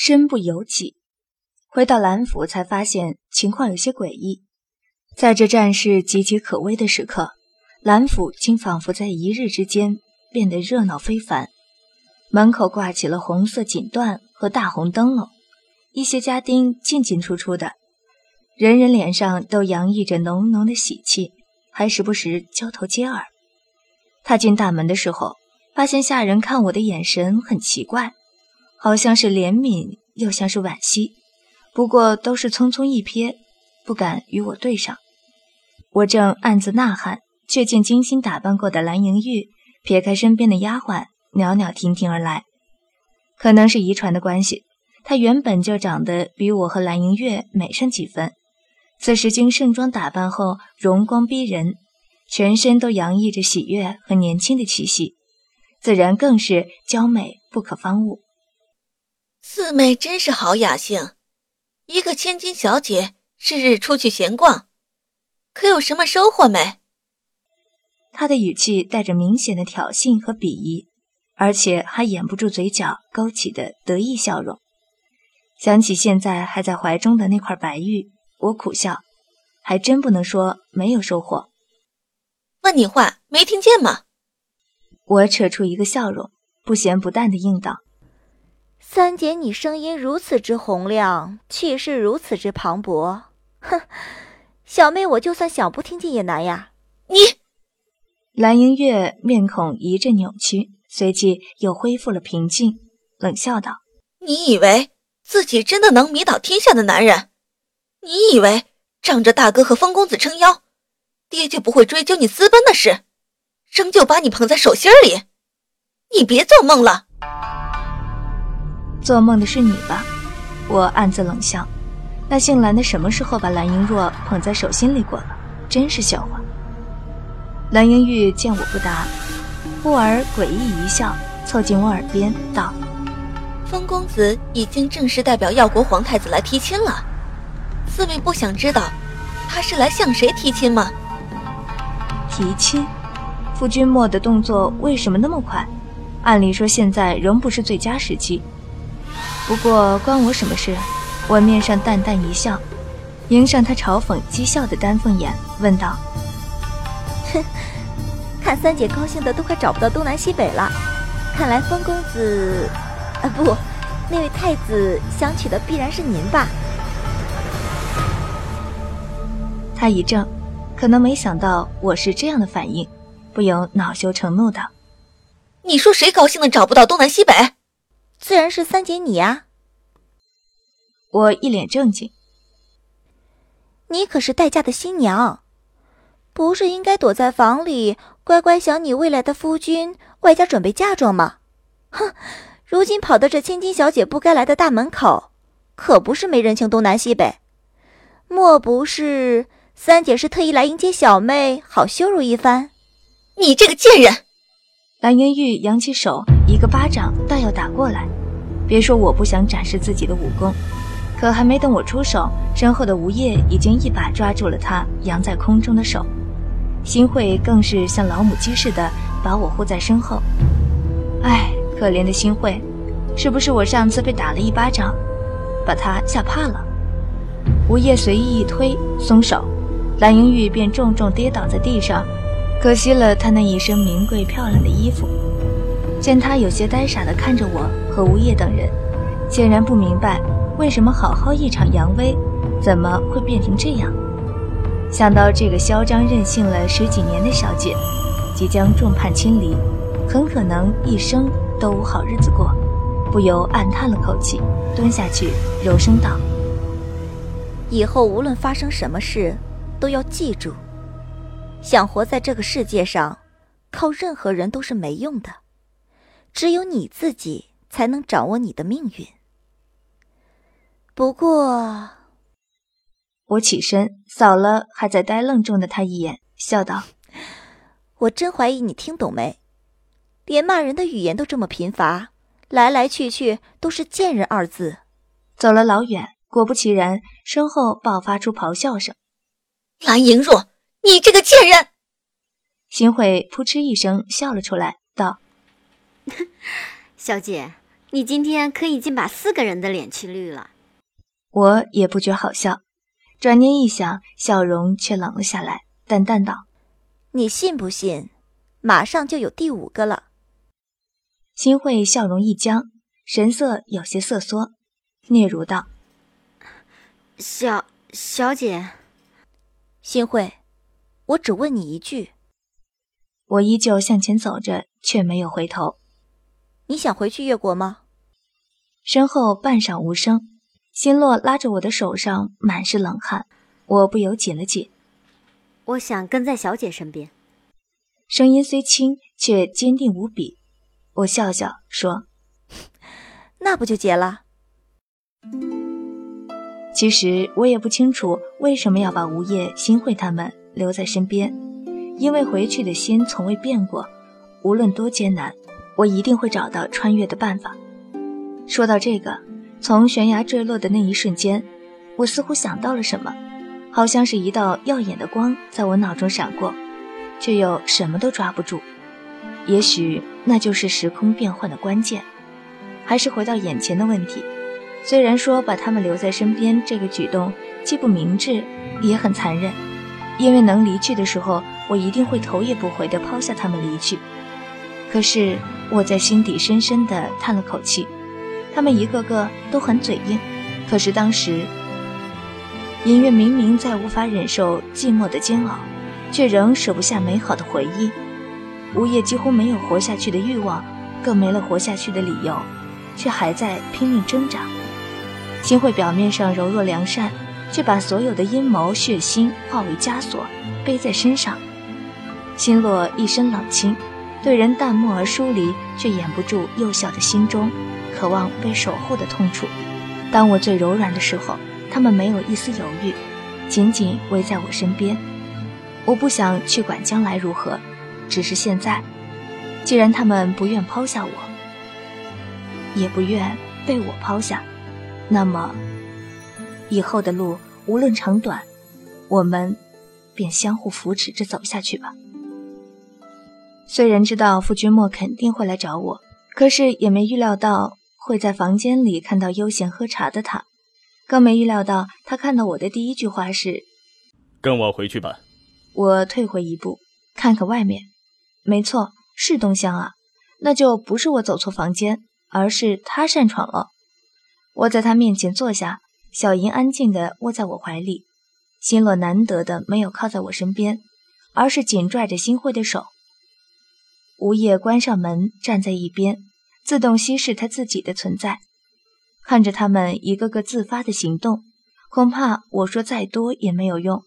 身不由己。回到兰府，才发现情况有些诡异。在这战事岌岌可危的时刻，兰府竟仿佛在一日之间变得热闹非凡。门口挂起了红色锦缎和大红灯笼，一些家丁进进出出的，人人脸上都洋溢着浓浓的喜气，还时不时交头接耳。踏进大门的时候，发现下人看我的眼神很奇怪，好像是怜悯，又像是惋惜。不过都是匆匆一瞥，不敢与我对上。我正暗自呐喊，却见精心打扮过的蓝莹玉撇开身边的丫鬟，袅袅婷婷而来。可能是遗传的关系，她原本就长得比我和蓝莹月美上几分。此时经盛装打扮后，容光逼人，全身都洋溢着喜悦和年轻的气息，自然更是娇美不可方物。四妹真是好雅兴。一个千金小姐日日出去闲逛，可有什么收获没？他的语气带着明显的挑衅和鄙夷，而且还掩不住嘴角勾起的得意笑容。想起现在还在怀中的那块白玉，我苦笑，还真不能说没有收获。问你话没听见吗？我扯出一个笑容，不咸不淡的应道。三姐，你声音如此之洪亮，气势如此之磅礴，哼，小妹我就算想不听见也难呀。你，蓝盈月面孔一阵扭曲，随即又恢复了平静，冷笑道：“你以为自己真的能迷倒天下的男人？你以为仗着大哥和风公子撑腰，爹就不会追究你私奔的事，仍旧把你捧在手心里？你别做梦了。”做梦的是你吧？我暗自冷笑。那姓蓝的什么时候把蓝英若捧在手心里过了？真是笑话。蓝英玉见我不答，忽而诡异一笑，凑近我耳边道：“风公子已经正式代表耀国皇太子来提亲了。四位不想知道他是来向谁提亲吗？”提亲？夫君莫的动作为什么那么快？按理说现在仍不是最佳时机。不过关我什么事？我面上淡淡一笑，迎上他嘲讽讥笑的丹凤眼，问道：“哼，看三姐高兴的都快找不到东南西北了。看来风公子……啊不，那位太子想娶的必然是您吧？”他一怔，可能没想到我是这样的反应，不由恼羞成怒道：“你说谁高兴的找不到东南西北？”自然是三姐你呀！我一脸正经。你可是待嫁的新娘，不是应该躲在房里乖乖想你未来的夫君，外加准备嫁妆吗？哼，如今跑到这千金小姐不该来的大门口，可不是没人情东南西北。莫不是三姐是特意来迎接小妹，好羞辱一番？你这个贱人！蓝云玉扬起手，一个巴掌大要打过来。别说我不想展示自己的武功，可还没等我出手，身后的吴叶已经一把抓住了他扬在空中的手。新慧更是像老母鸡似的把我护在身后。唉，可怜的新慧，是不是我上次被打了一巴掌，把他吓怕了？吴叶随意一推，松手，蓝云玉便重重跌倒在地上。可惜了她那一身名贵漂亮的衣服。见他有些呆傻地看着我和吴叶等人，显然不明白为什么好好一场扬威，怎么会变成这样。想到这个嚣张任性了十几年的小姐，即将众叛亲离，很可能一生都无好日子过，不由暗叹了口气，蹲下去柔声道：“以后无论发生什么事，都要记住。”想活在这个世界上，靠任何人都是没用的，只有你自己才能掌握你的命运。不过，我起身扫了还在呆愣中的他一眼，笑道：“我真怀疑你听懂没？连骂人的语言都这么贫乏，来来去去都是贱人二字。”走了老远，果不其然，身后爆发出咆哮声：“蓝莹若！”你这个贱人！新慧扑哧一声笑了出来，道：“小姐，你今天可已经把四个人的脸气绿了。我也不觉好笑，转念一想，笑容却冷了下来，淡淡道：“你信不信，马上就有第五个了。”新慧笑容一僵，神色有些瑟缩，嗫嚅道：“小小姐。”新慧，我只问你一句。我依旧向前走着，却没有回头。你想回去越国吗？身后半晌无声。心洛拉着我的手上满是冷汗，我不由紧了紧。我想跟在小姐身边。声音虽轻，却坚定无比。我笑笑说：“那不就结了？”其实我也不清楚为什么要把吴叶、新会他们留在身边，因为回去的心从未变过。无论多艰难，我一定会找到穿越的办法。说到这个。从悬崖坠落的那一瞬间，我似乎想到了什么，好像是一道耀眼的光在我脑中闪过，却又什么都抓不住。也许那就是时空变换的关键。还是回到眼前的问题，虽然说把他们留在身边这个举动既不明智，也很残忍，因为能离去的时候，我一定会头也不回地抛下他们离去。可是我在心底深深地叹了口气。他们一个个都很嘴硬，可是当时，银月明明再无法忍受寂寞的煎熬，却仍舍不下美好的回忆。吴叶几乎没有活下去的欲望，更没了活下去的理由，却还在拼命挣扎。心慧表面上柔弱良善，却把所有的阴谋血腥化为枷锁，背在身上。心落一身冷清，对人淡漠而疏离，却掩不住幼小的心中。渴望被守护的痛楚。当我最柔软的时候，他们没有一丝犹豫，紧紧围在我身边。我不想去管将来如何，只是现在，既然他们不愿抛下我，也不愿被我抛下，那么以后的路无论长短，我们便相互扶持着走下去吧。虽然知道傅君莫肯定会来找我，可是也没预料到。会在房间里看到悠闲喝茶的他，更没预料到他看到我的第一句话是：“跟我回去吧。”我退回一步，看看外面，没错，是东乡啊，那就不是我走错房间，而是他擅闯了。我在他面前坐下，小莹安静地窝在我怀里，心落难得的没有靠在我身边，而是紧拽着新慧的手。吴叶关上门，站在一边。自动稀释他自己的存在，看着他们一个个自发的行动，恐怕我说再多也没有用。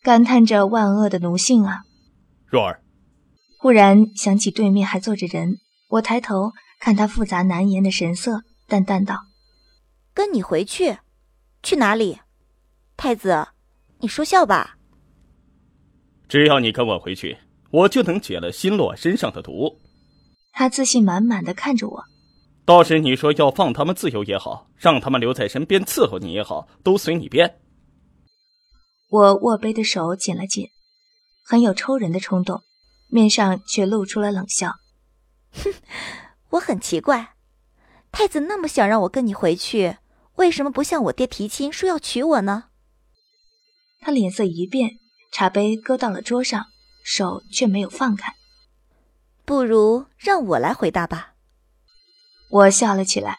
感叹着万恶的奴性啊！若儿，忽然想起对面还坐着人，我抬头看他复杂难言的神色，淡淡道：“跟你回去，去哪里？太子，你说笑吧？只要你跟我回去，我就能解了新洛身上的毒。”他自信满满的看着我，到时你说要放他们自由也好，让他们留在身边伺候你也好，都随你便。我握杯的手紧了紧，很有抽人的冲动，面上却露出了冷笑。哼，我很奇怪，太子那么想让我跟你回去，为什么不向我爹提亲说要娶我呢？他脸色一变，茶杯搁到了桌上，手却没有放开。不如让我来回答吧。我笑了起来，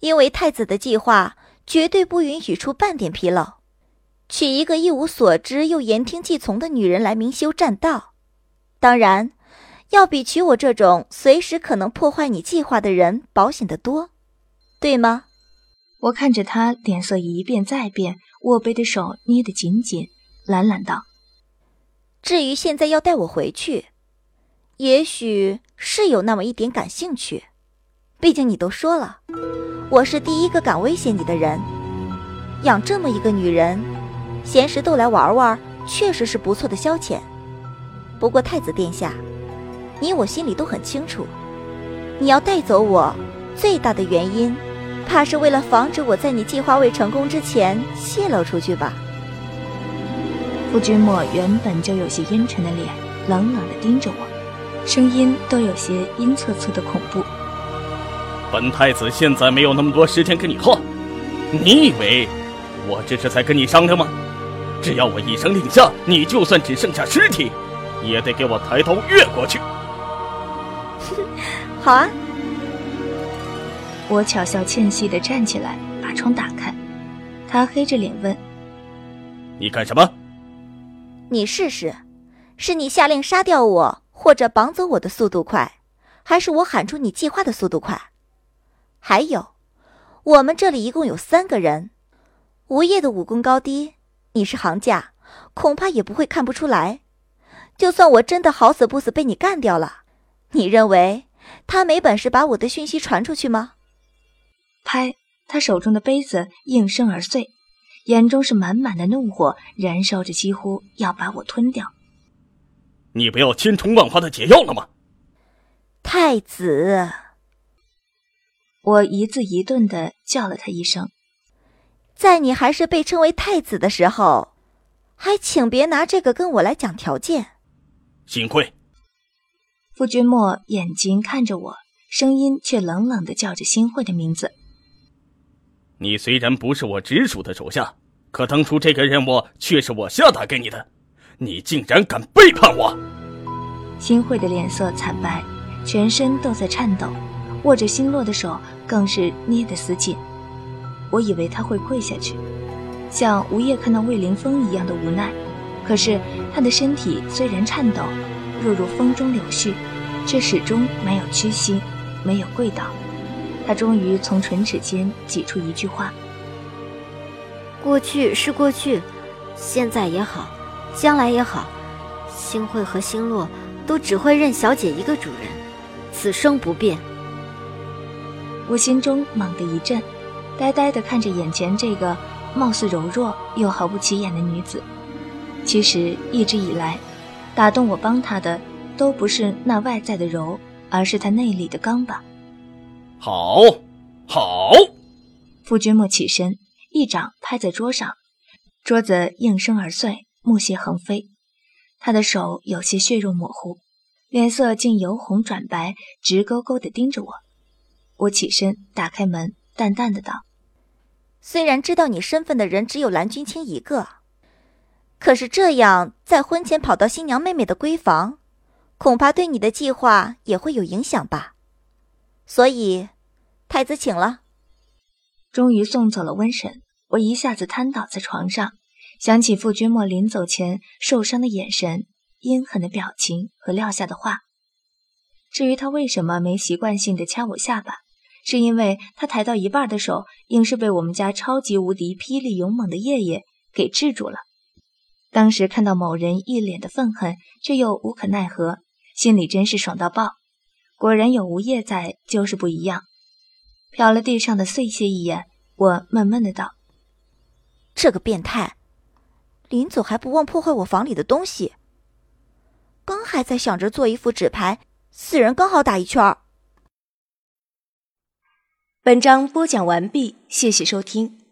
因为太子的计划绝对不允许出半点纰漏，娶一个一无所知又言听计从的女人来明修栈道，当然，要比娶我这种随时可能破坏你计划的人保险得多，对吗？我看着他，脸色一变再变，握杯的手捏得紧紧，懒懒道：“至于现在要带我回去。”也许是有那么一点感兴趣，毕竟你都说了，我是第一个敢威胁你的人。养这么一个女人，闲时逗来玩玩，确实是不错的消遣。不过太子殿下，你我心里都很清楚，你要带走我，最大的原因，怕是为了防止我在你计划未成功之前泄露出去吧？傅君莫原本就有些阴沉的脸，冷冷地盯着我。声音都有些阴恻恻的恐怖。本太子现在没有那么多时间跟你耗，你以为我这是在跟你商量吗？只要我一声令下，你就算只剩下尸体，也得给我抬头越过去。好啊！我巧笑倩兮的站起来，把窗打开。他黑着脸问：“你干什么？”你试试，是你下令杀掉我或者绑走我的速度快，还是我喊出你计划的速度快？还有，我们这里一共有三个人，无业的武功高低。你是行家，恐怕也不会看不出来。就算我真的好死不死被你干掉了，你认为他没本事把我的讯息传出去吗？拍，他手中的杯子应声而碎，眼中是满满的怒火，燃烧着，几乎要把我吞掉。你不要千重万化的解药了吗？太子，我一字一顿的叫了他一声。在你还是被称为太子的时候，还请别拿这个跟我来讲条件。幸会。傅君莫眼睛看着我，声音却冷冷的叫着新会的名字。你虽然不是我直属的手下，可当初这个任务却是我下达给你的，你竟然敢背叛我！新会的脸色惨白，全身都在颤抖，握着新洛的手更是捏得死紧。我以为他会跪下去，像吴叶看到魏凌风一样的无奈。可是他的身体虽然颤抖，若如风中柳絮，却始终没有屈膝，没有跪倒。他终于从唇齿间挤出一句话：“过去是过去，现在也好，将来也好，星慧和星落都只会认小姐一个主人，此生不变。”我心中猛地一震。呆呆地看着眼前这个貌似柔弱又毫不起眼的女子，其实一直以来，打动我帮她的都不是那外在的柔，而是她内里的刚吧。好，好。傅君莫起身，一掌拍在桌上，桌子应声而碎，木屑横飞。他的手有些血肉模糊，脸色竟由红转白，直勾勾地盯着我。我起身打开门，淡淡的道。虽然知道你身份的人只有蓝君清一个，可是这样在婚前跑到新娘妹妹的闺房，恐怕对你的计划也会有影响吧。所以，太子请了。终于送走了温神，我一下子瘫倒在床上，想起傅君莫临走前受伤的眼神、阴狠的表情和撂下的话。至于他为什么没习惯性的掐我下巴？是因为他抬到一半的手，硬是被我们家超级无敌霹雳勇猛的夜夜给制住了。当时看到某人一脸的愤恨，却又无可奈何，心里真是爽到爆。果然有吴业在，就是不一样。瞟了地上的碎屑一眼，我闷闷的道：“这个变态，临走还不忘破坏我房里的东西。刚还在想着做一副纸牌，四人刚好打一圈儿。”本章播讲完毕，谢谢收听。